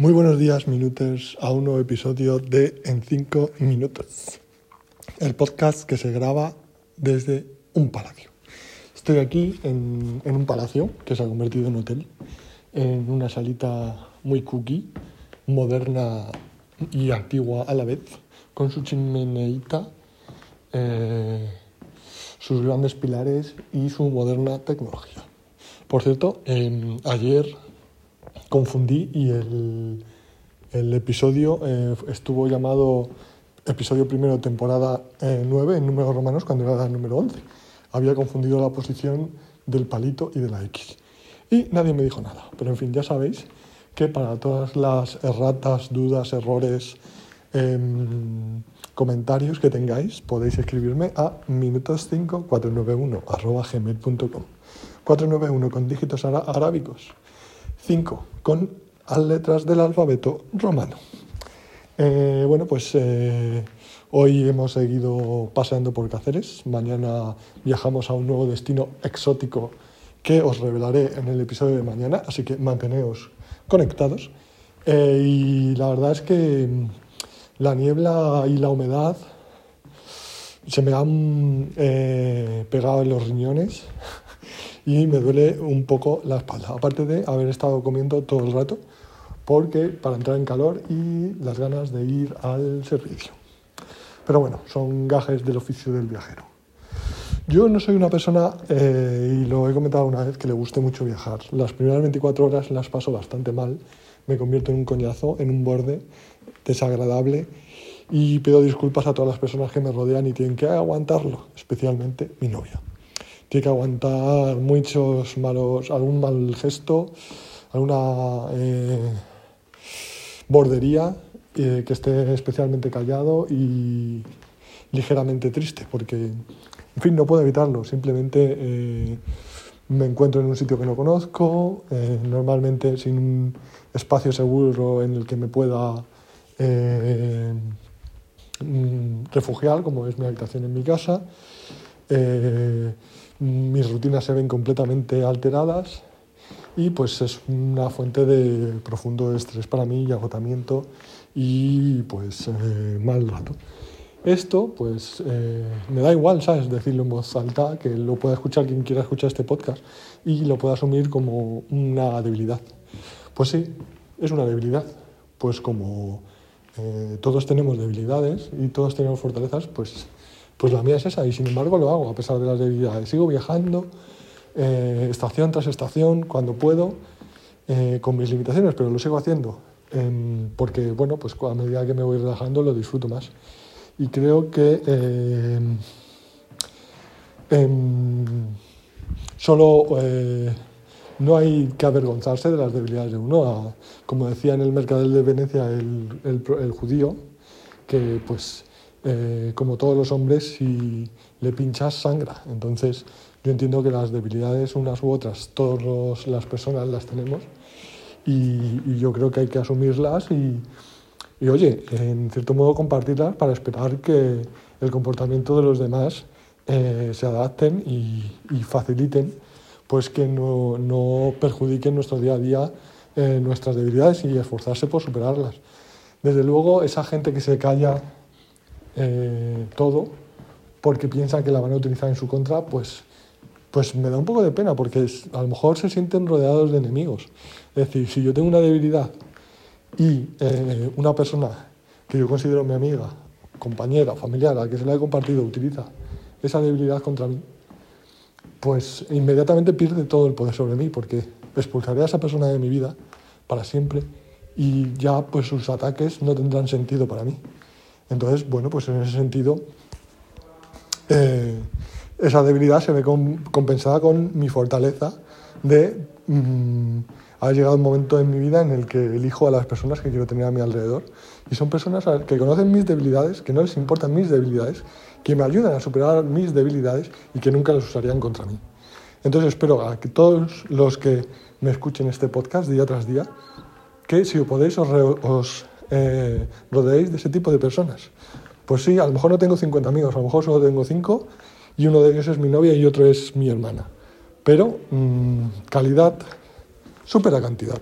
Muy buenos días, minutos, a un nuevo episodio de En 5 Minutos, el podcast que se graba desde un palacio. Estoy aquí en, un palacio que se ha convertido en hotel, en una salita muy cookie, moderna y antigua a la vez, con su chimeneita, eh, sus grandes pilares y su moderna tecnología. Por cierto, ayer confundí y el, el episodio eh, estuvo llamado episodio primero, temporada 9 eh, en números romanos cuando era el número 11. Había confundido la posición del palito y de la X. Y nadie me dijo nada. Pero en fin, ya sabéis que para todas las erratas, dudas, errores, em, comentarios que tengáis, podéis escribirme a minutos5491 491 con dígitos arábicos. 5 con letras del alfabeto romano. Eh, bueno, pues eh, hoy hemos seguido paseando por Cáceres. Mañana viajamos a un nuevo destino exótico que os revelaré en el episodio de mañana, así que manteneos conectados. Eh, y la verdad es que la niebla y la humedad se me han pegado en los riñones y me duele un poco la espalda, aparte de haber estado comiendo todo el rato, porque para entrar en calor y las ganas de ir al servicio. Pero bueno, son gajes del oficio del viajero. Yo no soy una persona, eh, y lo he comentado una vez, que le guste mucho viajar. Las primeras 24 horas las paso bastante mal, me convierto en un coñazo, en un borde desagradable y pido disculpas a todas las personas que me rodean y tienen que aguantarlo, especialmente mi novia tiene que aguantar muchos malos, algún mal gesto, alguna eh, bordería, eh, que esté especialmente callado y ligeramente triste, porque, en fin, no puedo evitarlo, simplemente eh, me encuentro en un sitio que no conozco, normalmente sin un espacio seguro en el que me pueda mm, refugiar, como es mi habitación en mi casa mis rutinas se ven completamente alteradas y pues es una fuente de profundo estrés para mí y agotamiento y pues eh, mal rato. Esto pues eh, me da igual, ¿sabes? Decirlo en voz alta, que lo pueda escuchar quien quiera escuchar este podcast y lo pueda asumir como una debilidad. Pues sí, es una debilidad. Pues como eh, todos tenemos debilidades y todos tenemos fortalezas, pues pues la mía es esa y sin embargo lo hago a pesar de las debilidades. Sigo viajando eh, estación tras estación cuando puedo, eh, con mis limitaciones, pero lo sigo haciendo em, porque, bueno, pues a medida que me voy relajando lo disfruto más. Y creo que em, em, solo eh, no hay que avergonzarse de las debilidades de uno. como decía en el Mercadel de Venecia el, el judío, que pues eh, como todos los hombres, si le pinchas, sangra. Entonces, yo entiendo que las debilidades, unas u otras, todas las personas las tenemos y, yo creo que hay que asumirlas y, oye, en cierto modo compartirlas para esperar que el comportamiento de los demás eh, se adapten y, faciliten pues que no, no, perjudiquen nuestro día a día eh, nuestras debilidades y esforzarse por superarlas. Desde luego, esa gente que se calla eh, todo porque piensan que la van a utilizar en su contra, pues, pues me da un poco de pena porque a lo mejor se sienten rodeados de enemigos. Es decir, si yo tengo una debilidad y eh, una persona que yo considero mi amiga, compañera, familiar, a la que se la he compartido, utiliza esa debilidad contra mí, pues inmediatamente pierde todo el poder sobre mí porque expulsaré a esa persona de mi vida para siempre y ya pues sus ataques no tendrán sentido para mí. Entonces, bueno, pues en ese sentido, eh, esa debilidad se ve compensada con mi fortaleza de mm, haber llegado un momento en mi vida en el que elijo a las personas que quiero tener a mi alrededor. Y son personas que conocen mis debilidades, que no les importan mis debilidades, que me ayudan a superar mis debilidades y que nunca las usarían contra mí. Entonces espero a que todos los que me escuchen este podcast día tras día, que si podéis os, os eh, rodeéis de ese tipo de personas. Pues sí, a lo mejor no tengo 50 amigos, a lo mejor solo tengo 5 y uno de ellos es mi novia y otro es mi hermana. Pero mm, calidad supera cantidad.